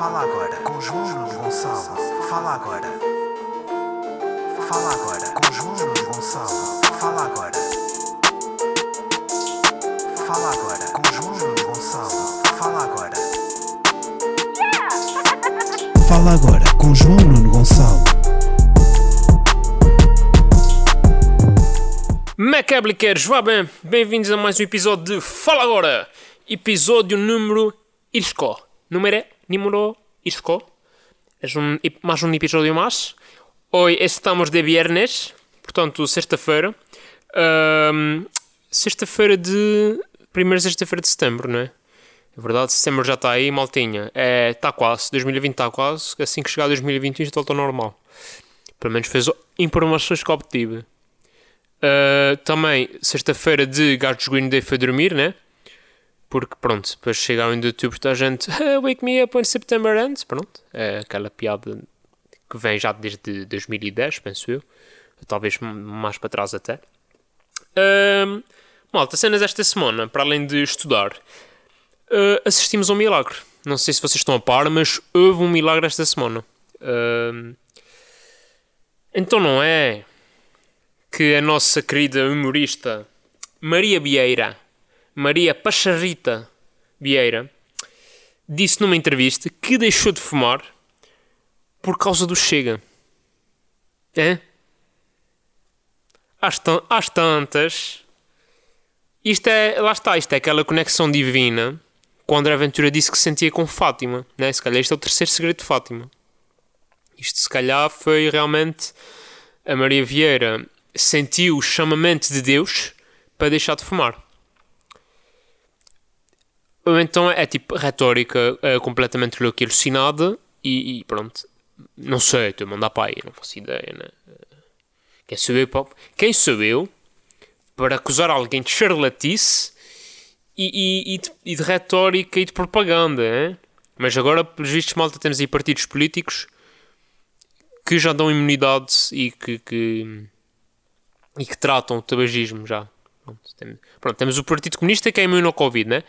Fala agora com João Gonçalo. Fala agora. Fala agora com João Gonçalo. Fala agora. Fala agora com João Gonçalo. Fala agora. Fala agora com João Nuno Gonçalo. Macabliqueiros, vá bem, bem-vindos a mais um episódio de Fala Agora, episódio número Isco, número número Isco, é um, mais um episódio mais, hoje estamos de viernes, portanto sexta-feira, Ahm, sexta-feira de, primeira sexta-feira de setembro, não é? É verdade, setembro já está aí, maltinha, está é, tá quase, 2020 está quase, assim que chegar 2021 isto volta ao normal, pelo menos fez informações que obtive. Uh, também, sexta-feira de Gatos Green Day foi dormir, né? Porque, pronto, depois chega ao de outubro, está a gente "Ah, Wake me up when September ends. Pronto, é aquela piada que vem já desde 2010, penso eu. Talvez mais para trás até. Uh, malta, cenas esta semana, para além de estudar, uh, assistimos a um milagre. Não sei se vocês estão a par, mas houve um milagre esta semana. Uh, então não é que a nossa querida humorista Maria Vieira, Maria Pacharrita Vieira, disse numa entrevista que deixou de fumar por causa do Chega. É? Às, às tantas, isto é, lá está, isto é aquela conexão divina quando a Aventura disse que se sentia com Fátima, né? Se calhar isto é o terceiro segredo de Fátima. Isto se calhar foi realmente a Maria Vieira sentiu o chamamento de Deus para deixar de fumar. Então é tipo retórica é, completamente louca e alucinada e, e pronto. Não sei, estou a mandar para aí, não faço ideia, né? Quem sou eu para, quem sou eu para acusar alguém de charlatice e, e, e, de, e de retórica e de propaganda, hein? Mas agora, pelos vistos, malta, temos aí partidos políticos que já dão imunidade e que, que- e que tratam o tabagismo já. Pronto, tem- pronto, temos o Partido Comunista que é imune ao Covid, né?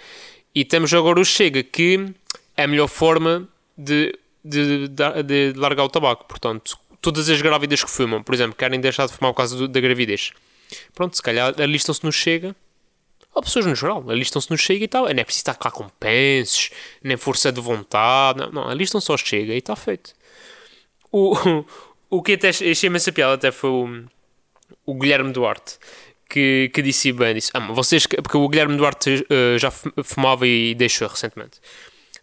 E temos agora o Chega, que é a melhor forma de, de, de, de largar o tabaco. Portanto, todas as grávidas que fumam, por exemplo, querem deixar de fumar por causa do- da gravidez. Pronto, se calhar alistam-se no Chega. Ou pessoas no geral, alistam-se no Chega e tal. Não é preciso estar cá com pensos, nem força de vontade. Não, não alistam só Chega e está feito. O, o que até achei imensa piada até foi o, o Guilherme Duarte que, que disse bem, disse, ah, vocês, que-" porque o Guilherme Duarte eh, já fu- fumava e deixou recentemente.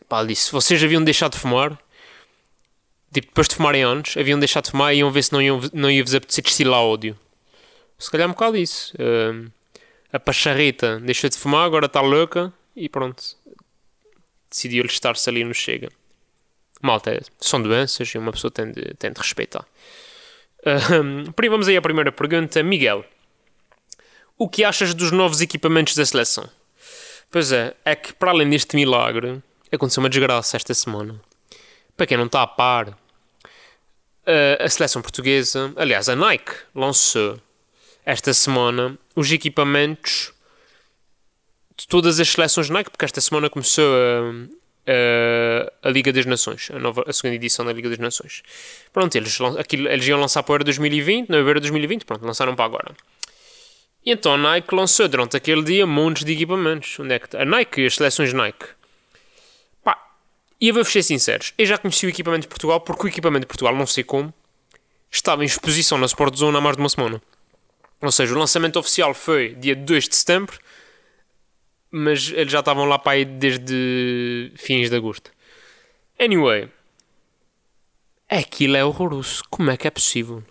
Pá, disse, vocês haviam deixado de fumar, tipo, depois de fumarem anos, haviam deixado de fumar e iam ver se não, iam, não ia-vos apetecer destilar ódio. Se calhar um bocado isso. Eh, a pacharrita deixou de fumar, agora está louca e pronto. Decidiu listar-se ali no Chega. Malta, são doenças e uma pessoa tem de, tem de respeitar. Aí vamos aí à primeira pergunta. Miguel, o que achas dos novos equipamentos da seleção? Pois é, é que para além deste milagre, aconteceu uma desgraça esta semana. Para quem não está a par, a- seleção portuguesa, aliás, a Nike lançou esta semana os equipamentos de todas as seleções Nike, porque esta semana começou a, a, a Liga das Nações, a, nova, a segunda edição da Liga das Nações. Pronto, eles, aquilo, eles iam lançar para o Euro 2020, não é Euro 2020, pronto, lançaram para agora. E então a Nike lançou durante aquele dia montes de equipamentos. Onde é que tá? A Nike, as seleções Nike. Pá, e eu vou ser sinceros, eu já conheci o equipamento de Portugal porque o equipamento de Portugal, não sei como, estava em exposição na Sport Zone há mais de uma semana. Ou seja, o lançamento oficial foi dia 2 de setembro, mas eles já estavam lá para aí desde fins de agosto. Anyway, aquilo é horroroso. Como é que é possível?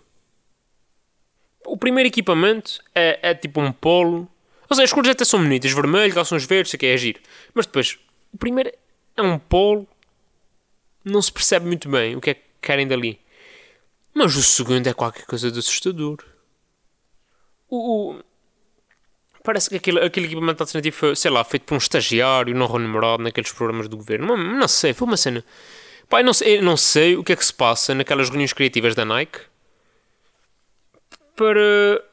O primeiro equipamento é, é tipo um polo. Ou seja, as cores até são bonitas, vermelho, calções verdes, isso aqui é giro. Mas depois, o primeiro é um polo, não se percebe muito bem o que é que querem dali. Mas o segundo é qualquer coisa de assustador. O, o- Parece que aquele, aquele equipamento alternativo foi, sei lá, feito por um estagiário não remunerado naqueles programas do governo. Não, não sei, foi uma cena. Pá, não, sei, não sei o que é que se passa naquelas reuniões criativas da Nike para.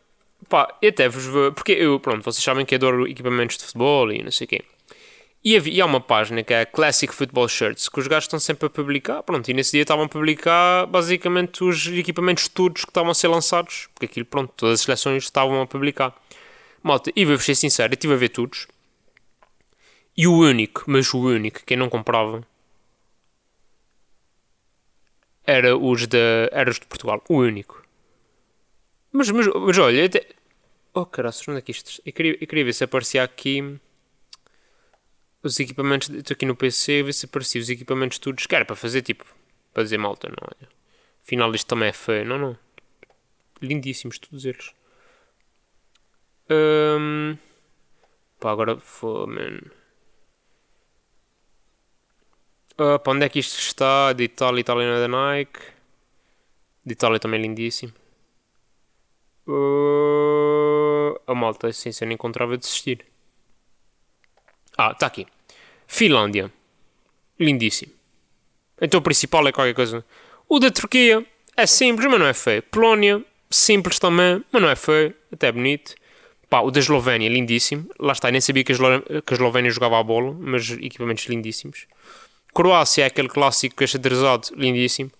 Pá, eu até vos vou. Porque eu, pronto, vocês sabem que adoro equipamentos de futebol e não sei o quê. E, havia, e há uma página que é Classic Football Shirts, que os gajos estão sempre a publicar. Pronto, e nesse dia estavam a publicar basicamente os equipamentos todos que estavam a ser lançados. Porque aquilo, pronto, todas as seleções estavam a publicar. Malta, e vou ser sincero, eu estive a ver todos. E o único, mas o único, quem não comprava, era os de, era os de Portugal. O único. Mas, mas, mas olha, até... Oh, caralho, onde é que isto... Eu queria, eu queria ver se aparecia aqui os equipamentos. Estou aqui no PC ver se aparecia os equipamentos todos. Era para fazer tipo. Para dizer malta, não olha. Afinal, isto também é feio. Não, não. Lindíssimos todos eles. Um, pá, agora foi, man. Para onde é que isto está? De Itália, Itália não é da Nike. De Itália também é lindíssimo. Uh, a malta, assim, se eu não encontrava de desistir. Ah, está aqui. Finlândia. Lindíssimo. Então o principal é qualquer coisa. O da Turquia é simples, mas não é feio. Polónia, simples também, mas não é feio. Até bonito. Pá, o da Eslovénia, lindíssimo. Lá está, nem sabia que a, Eslo que a Eslovénia jogava a bola, mas equipamentos lindíssimos. Croácia é aquele clássico achadrezado, lindíssimo.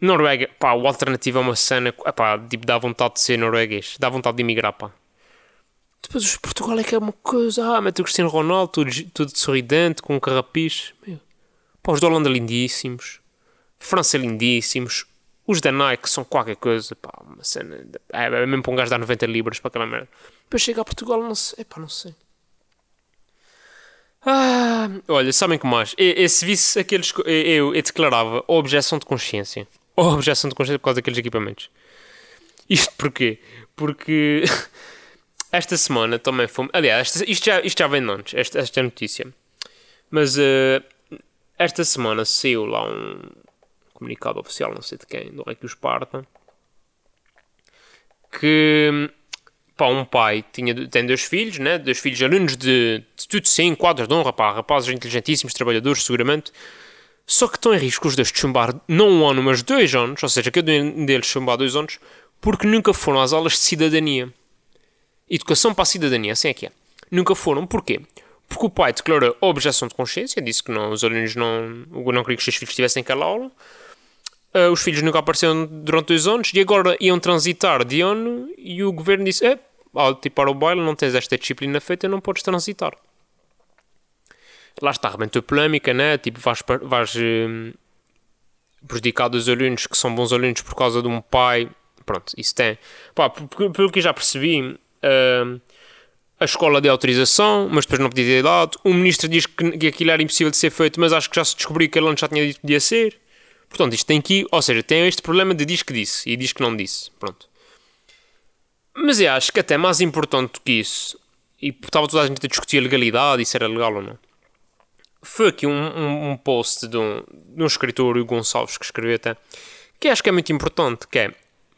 Noruega, pá, o alternativo é uma cena, pá, tipo, dá vontade de ser norueguês, dá vontade de emigrar, pá. Depois os Portugal é que é uma coisa. Ah, mete o Cristiano Ronaldo, tudo, tudo sorridente, com um carrapicho. Meu. Pá, os da Holanda lindíssimos. França lindíssimos. Os da Nike são qualquer coisa. Pá, uma cena. É, é mesmo para um gajo dar 90 libras para aquela merda. Depois chega a Portugal, não sei. Pá, não sei. Ah, olha, sabem que mais? Esse vice aqueles. Eu, eu declarava objeção de consciência. Objeção de consciência por causa daqueles equipamentos. Isto porquê? Porque. esta semana também fomos. Aliás, esta, isto, já, isto já vem de antes, esta, esta notícia. Mas uh, esta semana saiu lá um comunicado oficial, não sei de quem, do Rei que Esparta, que pá, um pai tinha, tem dois filhos, né? dois filhos alunos de, de tudo sim, quadros de honra, pá, rapazes inteligentíssimos, trabalhadores, seguramente. Só que estão em risco os dois de chumbar não um ano, mas dois anos, ou seja, cada um deles chumbar dois anos, porque nunca foram às aulas de cidadania. Educação para a cidadania, assim é que é. Nunca foram. Porquê? Porque o pai declarou objeção de consciência, disse que não, os alunos não, não queria que os seus filhos estivessem aquela aula. Uh, os filhos nunca apareceram durante dois anos e agora iam transitar de ano e o governo disse: é, ao tipo para o baile, não tens esta disciplina feita, não podes transitar. Lá está, arrebentou polémica, né? Tipo, vais, vais uh, prejudicar os alunos que são bons alunos por causa de um pai. Pronto, isso tem. Pá, pelo que já percebi, uh, a escola de autorização, mas depois não podia ter dado. O ministro diz que, que aquilo era impossível de ser feito, mas acho que já se descobriu que ele já tinha dito que podia ser. Portanto, isto tem aqui, ou seja, tem este problema de diz que disse e diz que não disse. Pronto. Mas eu acho que até mais importante do que isso, e estava toda a gente a discutir a legalidade e se era legal ou não, foi aqui um, um, um post de um, de um escritor, o Gonçalves, que escreveu até, que acho que é muito importante, que é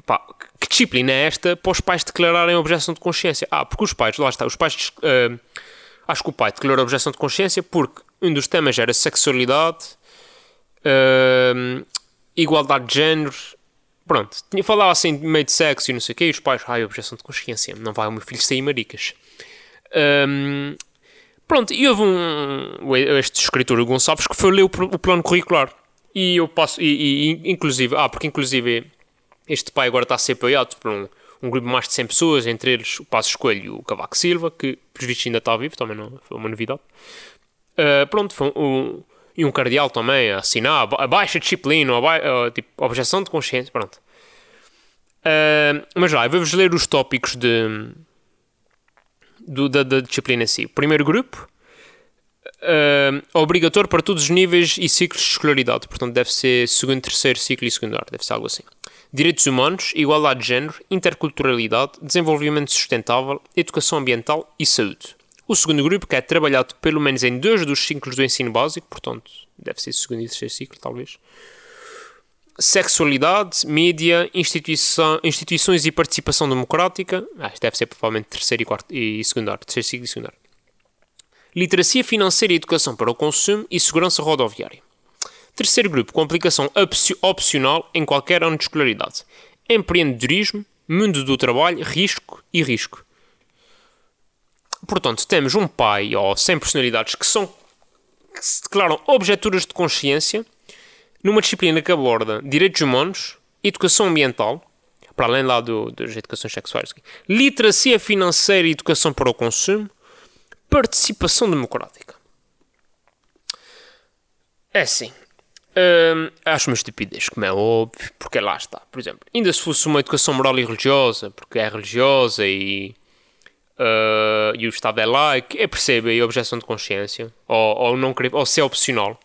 pá, que disciplina é esta para os pais declararem objeção de consciência? Ah, porque os pais, lá está, os pais. Uh, acho que o pai declarou objeção de consciência porque um dos temas era sexualidade, uh, igualdade de género. Pronto, tinha falado assim meio de sexo e não sei o quê, e os pais, ai, objeção de consciência, não vai o meu filho sair maricas. Um, pronto, e houve um, este escritor, o Gonçalves, que foi ler o, o plano curricular. E eu passo, e, e, inclusive, ah, porque inclusive este pai agora está a ser apoiado por um, um grupo de mais de 100 pessoas, entre eles o Passo Escolho e o Cavaco Silva, que, por visto, ainda está vivo, também não foi uma novidade. Uh, pronto, foi um, e um cardeal também a assinar a baixa disciplina, a ba uh, tipo, objeção de consciência, pronto. Uh, mas já, eu vou-vos ler os tópicos de, do, da, da, disciplina em si. Primeiro grupo, uh, obrigatório para todos os níveis e ciclos de escolaridade, portanto deve ser segundo, terceiro ciclo e secundário, deve ser algo assim direitos humanos, igualdade de género, interculturalidade, desenvolvimento sustentável, educação ambiental e saúde. O segundo grupo, que é trabalhado pelo menos em dois dos ciclos do ensino básico, portanto, deve ser segundo e terceiro ciclo, talvez. Sexualidade, mídia, instituição, instituições e participação democrática. Ah, deve ser provavelmente terceiro e, quarto, e secundário, terceiro ciclo e secundário. Literacia financeira e educação para o consumo e segurança rodoviária. Terceiro grupo, com aplicação opcional em qualquer ano de escolaridade. Empreendedorismo, mundo do trabalho, risco e risco. Portanto, temos um pai ou 100 personalidades que são que se declaram objetoras de consciência numa disciplina que aborda direitos humanos, educação ambiental, para além lá do, das educações sexuais, literacia financeira e educação para o consumo, participação democrática. É assim. Hum, acho uma estupidez, como é óbvio, porque lá está. Por exemplo, ainda se fosse uma educação moral e religiosa, porque é religiosa e, uh, e o Estado é laico, é percebe a objeção de consciência, ou, ou, não ou se é opcional.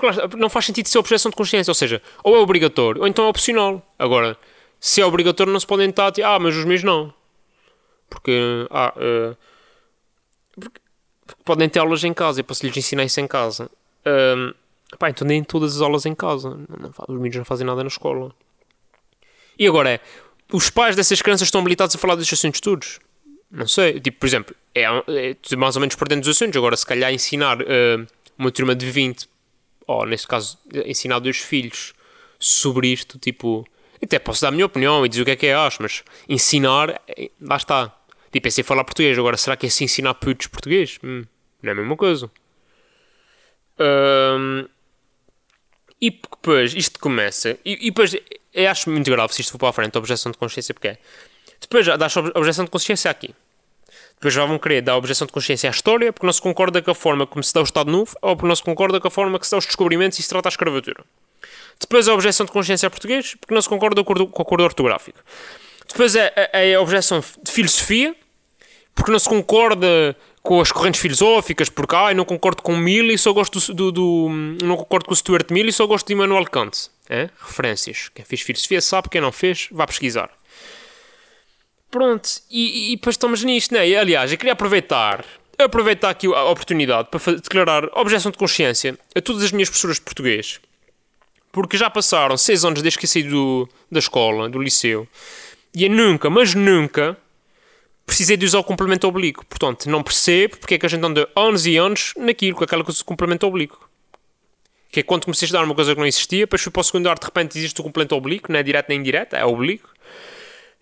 Porque não faz sentido ser objeção de consciência, ou seja, ou é obrigatório, ou então é opcional. Agora, se é obrigatório, não se podem estar, ah, mas os meus não. Porque, ah, uh, porque, porque podem ter aulas em casa, e posso lhes ensinar isso em casa. Um, pá, então nem todas as aulas em casa. Não, não, os meninos não fazem nada na escola. E agora é, os pais dessas crianças estão habilitados a falar destes assuntos todos? Não sei. Tipo, por exemplo, é, é mais ou menos por dentro dos assuntos. Agora, se calhar ensinar uh, uma turma de 20, ou neste caso, ensinar dois filhos sobre isto, tipo... Até posso dar a minha opinião e dizer o que é que é acho, mas ensinar, eh, lá está. Tipo, é sem falar português. Agora, será que é assim ensinar putos português? Hum, não é a mesma coisa. E depois isto começa. E, e, depois eu acho muito grave se isto for para a frente, a objeção de consciência, porque é. Depois já dá a objeção de consciência aqui. Depois já vão querer dar a objeção de consciência à história, porque não se concorda com a forma como se dá o Estado Novo, ou porque não se concorda com a forma que se dá os descobrimentos e se trata a escravatura. Depois a objeção de consciência a português, porque não se concorda com o acordo ortográfico. Depois é, é a objeção de filosofia, porque não se concorda com as correntes filosóficas, porque ah, não concordo com Mill e só gosto do, do, do, não concordo com Stuart Mill e só gosto de Immanuel Kant. É? Referências. Quem fez filosofia sabe, quem não fez, vá pesquisar. Pronto, e, e depois estamos nisto, né? E, aliás, eu queria aproveitar, aproveitar aqui a oportunidade para declarar objeção de consciência a todas as minhas professoras de português, porque já passaram seis anos desde que saí do, da escola, do liceu, e eu nunca, mas nunca, precisei de usar o complemento oblíquo. Portanto, não percebo porque é que a gente anda anos e anos naquilo, com aquela coisa do complemento oblíquo. Que é quando comecei a estudar uma coisa que não existia, depois fui para o secundário, de repente existe o complemento oblíquo, não é direto nem indireto, é oblíquo.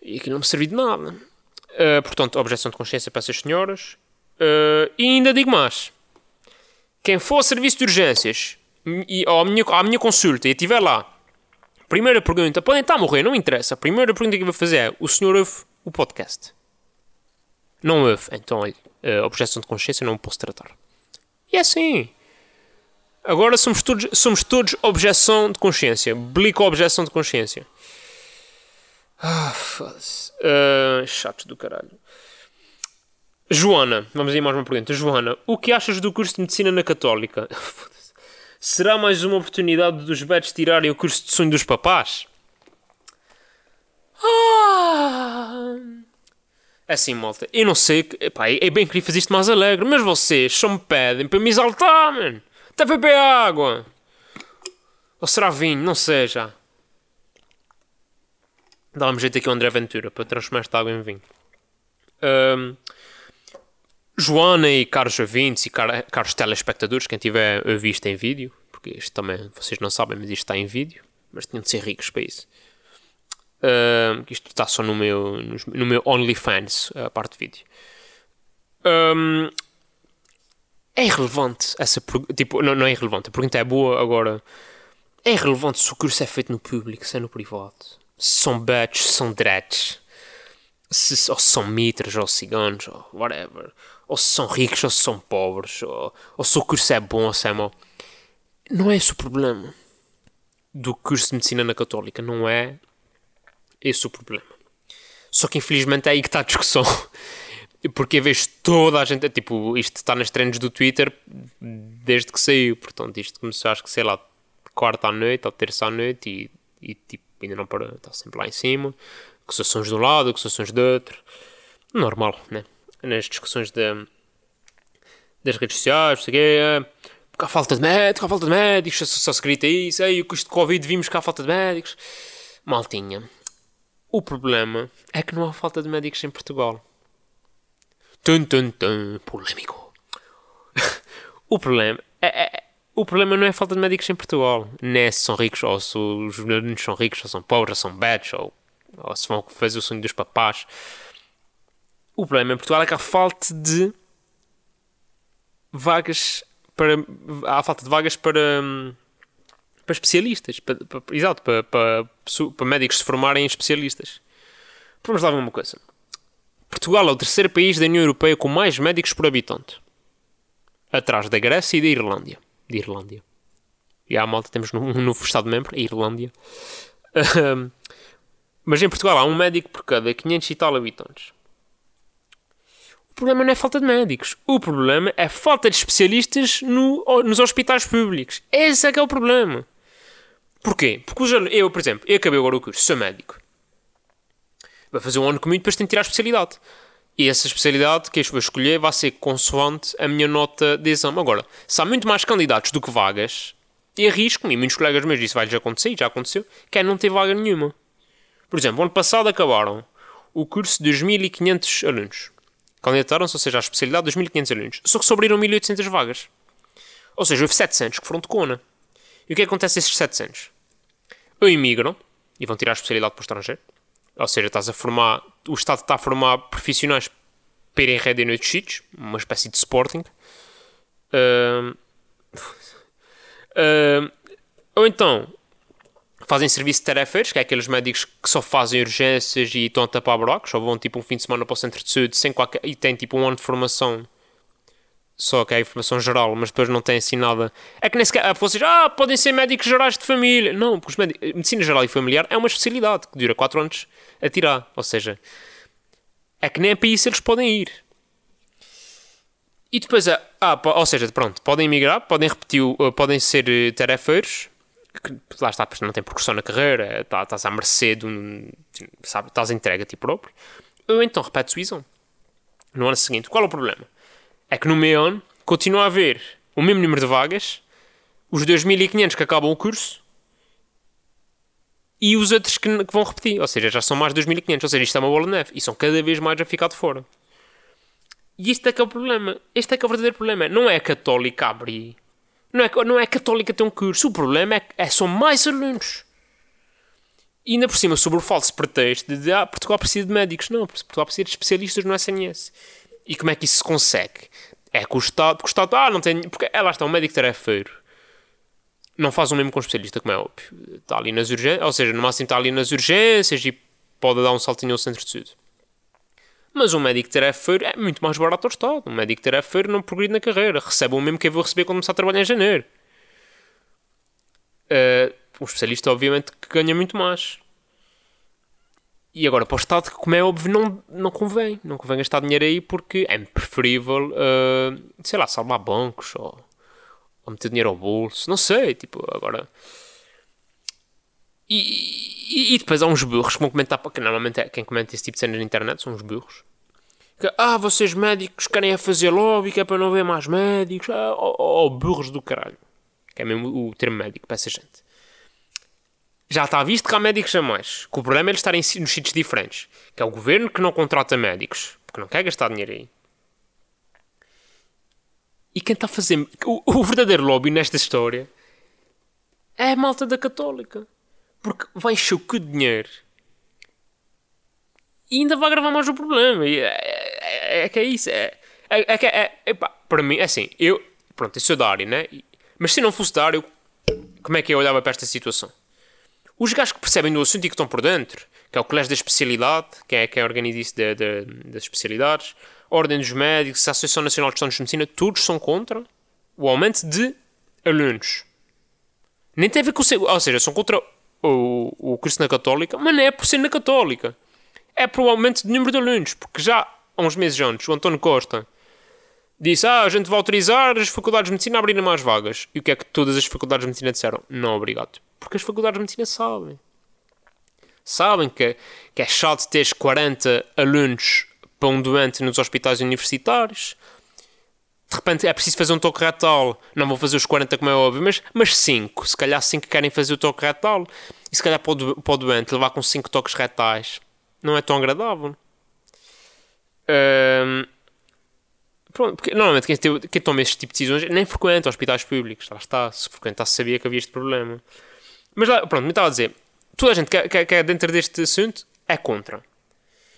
E aquilo não me serviu de nada. Uh, portanto, objeção de consciência para essas senhoras. Uh, e ainda digo mais. Quem for ao serviço de urgências e à minha, à minha consulta e estiver lá, primeira pergunta, podem estar a morrer, não interessa. A primeira pergunta que eu vou fazer é: o senhor ouve o podcast? Não houve. Então, olha, a objeção de consciência não posso tratar. E é assim. Agora somos todos, somos todos objeção de consciência. Blico objeção de consciência. Ah, foda-se. Uh, chatos do caralho. Joana, vamos aí mais uma pergunta. Joana, o que achas do curso de medicina na Católica? Será mais uma oportunidade dos betos tirarem o curso de sonho dos papás? Ah. É assim, malta, eu não sei, pá, é bem querer fazer isto mais alegre, mas vocês só me pedem para me exaltar, mano. Até beber água. Ou será vinho, não sei já. Dá-me jeito aqui ao André Ventura para transformar esta água em vinho. Um, Joana e caros ouvintes e car caros telespectadores, quem tiver visto em vídeo, porque isto também vocês não sabem, mas isto está em vídeo, mas tinham de ser ricos para isso. Uh, isto está só no meu, no meu OnlyFans, a parte de vídeo. Um, é irrelevante essa tipo não, não é irrelevante, a pergunta é boa agora. É irrelevante se o curso é feito no público, se é no privado. São bets, se são dreads. Se, ou são mitras, ou ciganos, ou whatever. Ou se são ricos, ou se são pobres. Ou, ou se o curso é bom ou se é mau. Não é esse o problema do curso de medicina na Católica. Não é esse é o problema. Só que infelizmente é aí que está a discussão. Porque vejo toda a gente, tipo, isto está nas trends do Twitter desde que saiu. Portanto, isto começou, acho que sei lá, quarta à noite ou terça à noite e, e tipo, ainda não para, está sempre lá em cima. Acusações de um lado, acusações do outro. Normal, né? Nas discussões de, das redes sociais, sei quê, é, porque há falta de médicos, há falta de médicos, só, se grita isso, aí o custo de Covid vimos que há falta de médicos. Maltinha o problema é que não há falta de médicos em Portugal. Tum, tum, tum, polémico. o problema é, é, o problema não é a falta de médicos em Portugal. Nem é se são ricos, ou se os meninos são ricos, ou são pobres, ou são beds, ou, ou se vão fazer o sonho dos papás. O problema em Portugal é que há falta de vagas para. Há falta de vagas para. hum, para especialistas. Para, para- exato, para, para, para médicos se formarem em especialistas. Vamos lá ver uma coisa. Portugal é o terceiro país da União Europeia com mais médicos por habitante. Atrás da Grécia e da Irlândia. De Irlândia. E há malta, temos um novo Estado-membro, a Irlândia. Mas em Portugal há um médico por cada 500 e tal habitantes. O problema não é falta de médicos. O problema é falta de especialistas no- nos hospitais públicos. Esse é que é o problema. Porquê? Porque eu, por exemplo, eu acabei agora o curso, sou médico. Vou fazer um ano comigo, depois tenho que tirar a especialidade. E essa especialidade que eu vou escolher vai ser consoante a minha nota de exame. Agora, se há muito mais candidatos do que vagas, e arrisco-me, e muitos colegas meus isso vai já acontecer, já aconteceu, que é não ter vaga nenhuma. Por exemplo, ano passado acabaram o curso de 2.500 alunos. Candidataram-se, ou seja, à especialidade 2.500 alunos. Só que sobraram 1.800 vagas. Ou seja, houve 700 que foram de cona. E o que acontece a esses 700? Ou imigram e vão tirar a especialidade para o estrangeiro. Ou seja, estás a formar, o Estado está a formar profissionais para irem rede em noutros sítios, uma espécie de Sporting. Ahm, ahm, ou então fazem serviço de tarefeiros, que é aqueles médicos que só fazem urgências e estão a tapar buracos, ou vão tipo um fim de semana para o centro de saúde sem qualquer, e têm tipo um ano de formação só que é informação geral, mas depois não tem assim nada. É que nem sequer. Vocês, ah, podem ser médicos gerais de família. Não, porque os médicos, medicina geral e familiar é uma especialidade que dura 4 anos a tirar. Ou seja, é que nem é para isso eles podem ir. E depois, ah, ah, ou seja, pronto, podem emigrar, podem repetir, ah, podem ser eh, tarefeiros. Lá está, não tem progressão na carreira, tá- estás à mercê de um. Sabe, estás entregue a ti próprio. Ou então repetes o exame no ano seguinte. Qual é o problema? É que no meio ano continua a haver o mesmo número de vagas, os 2.500 que acabam o curso e os outros que, que vão repetir. Ou seja, já são mais de 2.500. Ou seja, isto é uma bola de neve e são cada vez mais a ficar de fora. E este é que é o problema. Este é que é o verdadeiro problema. Não é a católica abrir. Não é, não é a católica ter um curso. O problema é que é, são mais alunos. E ainda por cima, sobre o falso pretexto de ah, Portugal precisa de médicos. Não, Portugal precisa de especialistas no SNS. E como é que isso se consegue? É que o Estado, o Estado ah, não tem. Porque é, lá está, um médico tarefeiro não faz o mesmo com um especialista, como é óbvio. Está ali nas urgências, ou seja, no máximo está ali nas urgências e pode dar um saltinho ao centro de saúde. Mas um médico tarefeiro é muito mais barato ao Estado. Um médico tarefeiro não progride na carreira, recebe o mesmo que eu vou receber quando começar a trabalhar em janeiro. Uh, um especialista, obviamente, ganha muito mais. E agora, para o Estado, que como é óbvio, não, não convém. Não convém gastar dinheiro aí porque é preferível, uh, sei lá, salvar bancos ou, ou meter dinheiro ao bolso. Não sei, tipo, agora. E, e, e depois há uns burros que vão comentar, porque normalmente é, quem comenta esse tipo de cenas na internet são os burros. Que, ah, vocês médicos querem é fazer lobby, que é para não ver mais médicos. Ah, oh, burros do caralho. Que é mesmo o termo médico para essa gente já está visto que há médicos a mais. Que o problema é eles estarem nos sítios diferentes. Que é o governo que não contrata médicos. Porque não quer gastar dinheiro aí. E quem está a fazer... O, o verdadeiro lobby nesta história é a malta da católica. Porque vai encher o cu de dinheiro. E ainda vai agravar mais o problema. E é, é, é que é isso. É, é, é, que é, é, para mim, é assim. Eu, pronto, eu sou da área, né? Mas se não fosse da área, eu, como é que eu olhava para esta situação? Os gajos que percebem do assunto e que estão por dentro, que é o Colégio da Especialidade, que é quem organiza isso das especialidades, Ordem dos Médicos, a Associação Nacional de Estudantes de Medicina, todos são contra o aumento de alunos. Nem tem a ver com o... Ou seja, são contra o, o curso na Católica, mas não é por ser na Católica. É por o aumento de número de alunos, porque já há uns meses antes, o António Costa disse, ah, a gente vai autorizar as faculdades de medicina a abrirem mais vagas. E o que é que todas as faculdades de medicina disseram? Não, obrigado. Porque as faculdades de medicina sabem. Sabem que, que é chato teres 40 alunos para um doente nos hospitais universitários. De repente é preciso fazer um toque retal. Não vou fazer os 40 como é óbvio, mas, mas 5. Se calhar 5 querem fazer o toque retal. E se calhar para o, para o doente levar com 5 toques retais não é tão agradável. Pronto, porque normalmente quem, quem toma este tipo de decisões nem frequenta hospitais públicos. Lá está. Se frequentasse sabia que havia este problema. Mas lá, pronto, me estava a dizer, toda a gente que, que, que é dentro deste assunto é contra.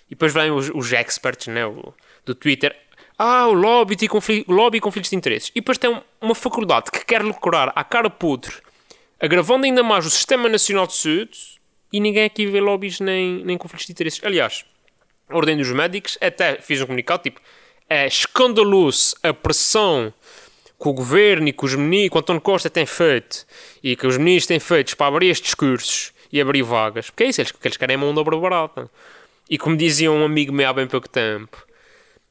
E depois vêm os, os experts né, o, do Twitter. Ah, o lobby e, lobby e conflitos de interesses. E depois tem uma faculdade que quer lucrar à cara podre, agravando ainda mais o Sistema Nacional de Saúde, e ninguém aqui vê lobbies nem, nem conflitos de interesses. Aliás, a Ordem dos Médicos até fiz um comunicado tipo: é escandaloso a pressão que o governo e que os ministros, que o António Costa tem feito e que os ministros têm feito para abrir estes cursos e abrir vagas. Porque é isso, eles, eles querem é mão de obra barata. E como dizia um amigo meu há bem pouco tempo,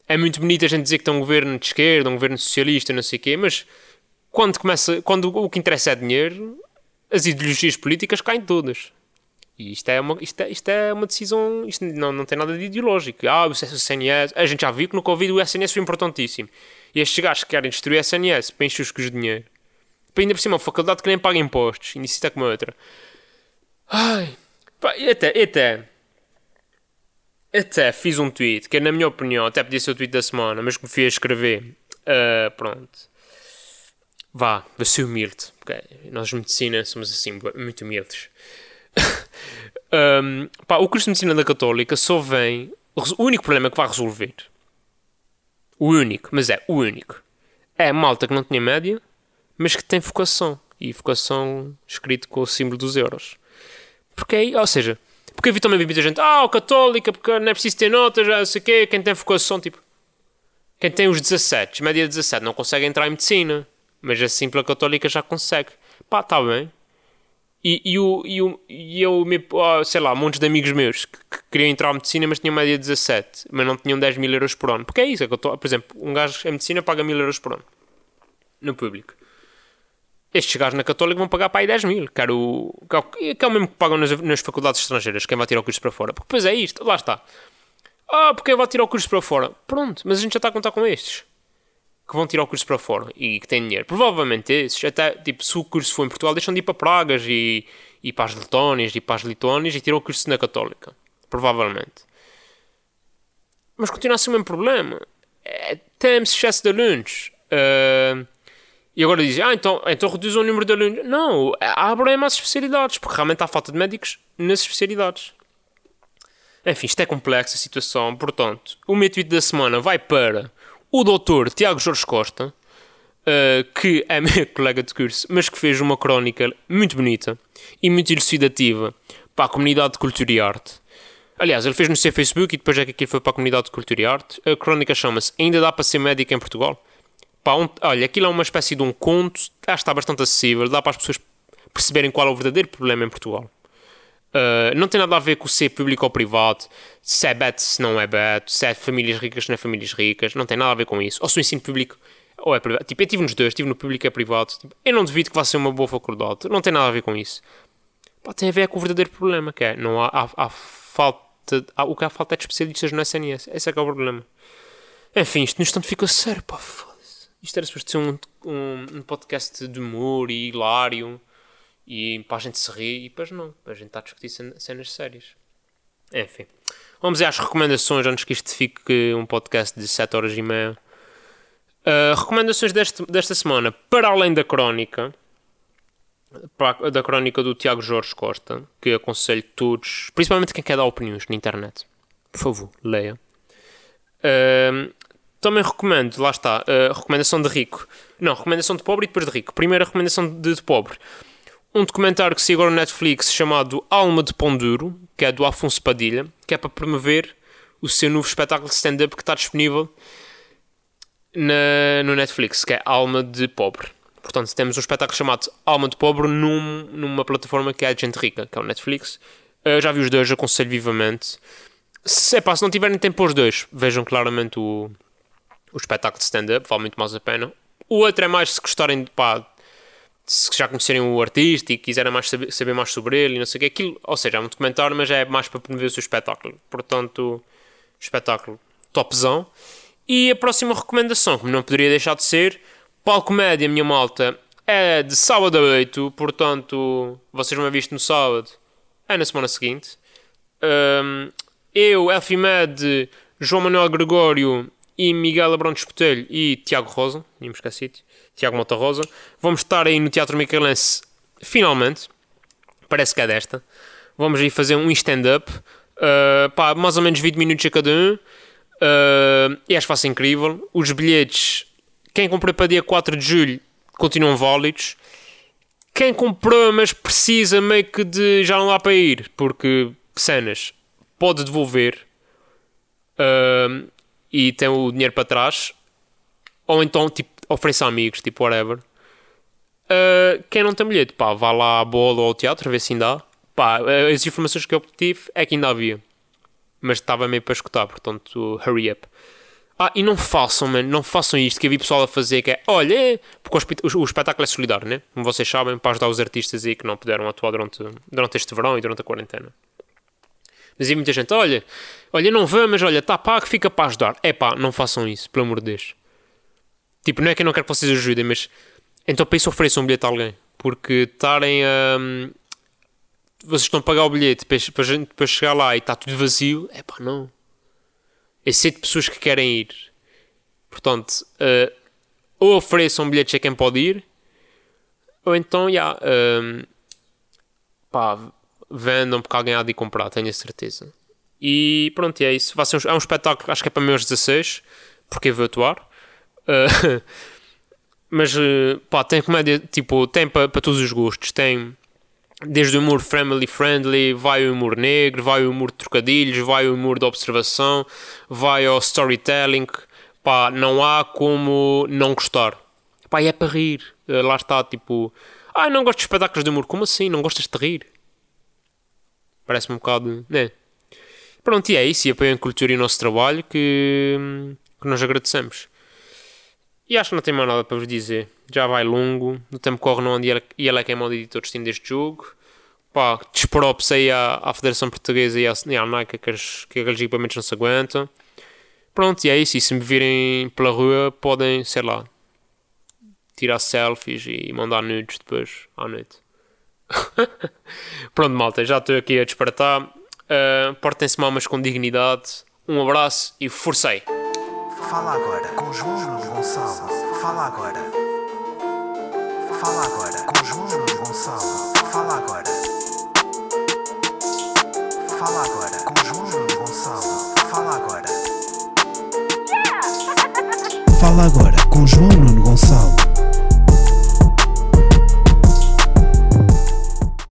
é muito bonito a gente dizer que tem um governo de esquerda, um governo socialista, não sei o quê, mas quando, começa, quando o que interessa é dinheiro, as ideologias políticas caem todas. E isto é uma, isto é, isto é uma decisão, isto não, não tem nada de ideológico. Ah, o SNS, a gente já viu que no Covid o SNS foi importantíssimo. E estes gajos que querem destruir o SNS para os de dinheiro. Para ainda por cima, uma faculdade que nem paga impostos. Está como outra. Ai, pá, até, até até fiz um tweet, que na minha opinião até podia ser o tweet da semana, mas que me fui a escrever. Uh, pronto. Vá, vou ser humilde. Porque nós, medicina, somos assim, muito humildes. um, pá, o curso de medicina da Católica só vem. O único problema que vai resolver. O único, mas é o único. É malta que não tinha média, mas que tem vocação. E vocação escrito com o símbolo dos euros. Porque aí, ou seja, porque eu vi também muita gente, ah, o católica, porque não é preciso ter notas, já sei o quê, quem tem vocação, tipo... Quem tem os 17, média 17, não consegue entrar em medicina. Mas assim pela católica já consegue. Pá, está bem. E, e, o, e, o, e eu, sei lá, montes de amigos meus que, que queriam entrar em medicina, mas tinham média 17, mas não tinham 10 mil euros por ano. Porque é isso, é que eu tô, por exemplo, um gajo em medicina paga mil euros por ano. No público estes gajos na Católica vão pagar para aí 10 mil, que, o, que, é o mesmo que pagam nas, nas faculdades estrangeiras, quem vai tirar o curso para fora. Porque depois é isto, lá está. Ah, porque vai tirar o curso para fora. Pronto, mas a gente já está a contar com estes que vão tirar o curso para fora e que têm dinheiro. Provavelmente esses, até tipo, se o curso for em Portugal, deixam de ir para Pragas e, e para as Letónias e para as Lituânias e tiram o curso na Católica. Provavelmente. Mas continua a ser o mesmo problema. É, temos excesso de alunos. Uh, e agora dizem, ah, então, então reduz o número de alunos. Não, abrem mais especialidades, porque realmente há falta de médicos nas especialidades. Enfim, isto é complexa a situação. Portanto, o meu tweet da semana vai para o doutor Tiago Jorge Costa, uh, que é meu colega de curso, mas que fez uma crónica muito bonita e muito elucidativa para a comunidade de cultura e arte. Aliás, ele fez no seu Facebook e depois é que aquilo foi para a comunidade de cultura e arte. A crónica chama-se Ainda dá para ser médico em Portugal? Pá, um, olha, aquilo é uma espécie de um conto, já está bastante acessível, dá para as pessoas perceberem qual é o verdadeiro problema em Portugal. Uh, não tem nada a ver com ser público ou privado, se é beto, se não é beto, se é famílias ricas, se não é famílias ricas, não tem nada a ver com isso. Ou se o ensino público ou é privado. Tipo, eu estive nos dois, estive no público e é privado. Tipo, eu não duvido que vá ser uma boa faculdade, não tem nada a ver com isso. Pá, tem a ver com o verdadeiro problema, que é, não há, há, há falta, há, o que há falta é de especialistas no SNS, esse é que é o problema. Enfim, isto no instante ficou sério, pá, isto era suposto ser um, um, um, podcast de humor e hilário e para a gente se rir e depois não, a gente está a discutir cenas sérias. Enfim, vamos às recomendações antes que isto fique um podcast de 7 horas e meia. Uh, recomendações deste, desta semana, para além da crónica, para, da crónica do Tiago Jorge Costa, que aconselho todos, principalmente quem quer dar opiniões na internet, por favor, leia. Uh, também recomendo, lá está, a recomendação de rico. Não, recomendação de pobre e depois de rico. Primeira recomendação de, de pobre. Um documentário que se agora no Netflix chamado Alma de Pão Duro, que é do Afonso Padilha, que é para promover o seu novo espetáculo de stand-up que está disponível na, no Netflix, que é Alma de Pobre. Portanto, temos um espetáculo chamado Alma de Pobre num, numa plataforma que é a Gente Rica, que é o Netflix. Eu já vi os dois, aconselho vivamente. Se, pá, se não tiverem tempo os dois, vejam claramente o, o espetáculo de stand-up vale muito mais a pena. O outro é mais se gostarem de pá, se já conhecerem o artista e quiserem mais saber, saber mais sobre ele e não sei o que, aquilo, ou seja, é um documentário, mas é mais para promover o seu espetáculo. Portanto, espetáculo topzão. E a próxima recomendação, como não poderia deixar de ser, Palco Média, minha malta, é de sábado a 8, portanto, vocês vão ver isto no sábado, é na semana seguinte. Um, eu, Elfimed, João Manuel Gregório e Miguel Abrão de e Tiago Rosa, tínhamos esquecido, Tiago Mota Rosa, vamos estar aí no Teatro Micaelense finalmente, parece que é desta. Vamos aí fazer um stand-up, uh, mais ou menos 20 minutos a cada um. Uh, e acho que vai incrível. Os bilhetes, quem comprou para dia 4 de julho, continuam válidos. Quem comprou, mas precisa meio que de já não dá para ir, porque cenas pode devolver uh, e tem o dinheiro para trás, ou então tipo, ofereça amigos, tipo whatever. Uh, quem não tem bilhete, pá, vá lá à bola ou ao teatro, ver se ainda dá. Pá, as informações que eu obtive é que ainda havia mas estava meio para escutar, portanto, hurry up. Ah, e não façam, mano, não façam isto que eu vi pessoal a fazer, que é, olha, porque o, o, espetáculo é solidário, né? Como vocês sabem, para ajudar os artistas aí que não puderam atuar durante, durante este verão e durante a quarentena. Mas aí muita gente, olha, olha, não vamos, olha, está pago, fica para ajudar. É pá, não façam isso, pelo amor de Deus. Tipo, não é que eu não quero que vocês ajudem, mas então para isso ofereçam um bilhete a alguém. Porque estarem a, vocês estão a pagar o bilhete para, para, para chegar lá e está tudo vazio, é pá, não. É sete pessoas que querem ir. Portanto, uh, ou ofereçam bilhetes a quem pode ir, ou então, já, yeah, um, pá, vendam porque alguém há de ir comprar, tenho a certeza. E pronto, é isso. Vai ser um, é um espetáculo, acho que é para meus 16, porque eu vou atuar. Uh, mas, uh, pá, tem comédia, tipo, tem para, para todos os gostos. Tem desde o humor family friendly, vai o humor negro, vai o humor de trocadilhos, vai o humor de observação, vai ao storytelling. Pá, não há como não gostar. Pá, é para rir. Eh, lá está, tipo, ah, não gosto de espetáculos de humor. Como assim? Não gostas de rir? Parece-me um bocado, né? Pronto, e é isso. E apoiam a cultura e o nosso trabalho que, que nós agradecemos. E acho que não tem mais nada para vos dizer. Já vai longo. No tempo corre não onde e ele é quem manda editor destino deste jogo. Pá, desprops aí à, à Federação Portuguesa e à, e à Nike que, as, que aqueles equipamentos não se aguentam. Pronto, e é isso. E se me virem pela rua, podem, sei lá, tirar selfies e mandar nudes depois à noite. Pronto, malta, já estou aqui a despertar. Uh, Portem-se mal, mas com dignidade. Um abraço e forcei! Fala agora com João Gonçalo. Fala agora. Fala agora com João Gonçalo. Fala agora. Fala agora com João Gonçalo. Fala agora. Fala agora com João Nuno Gonçalo.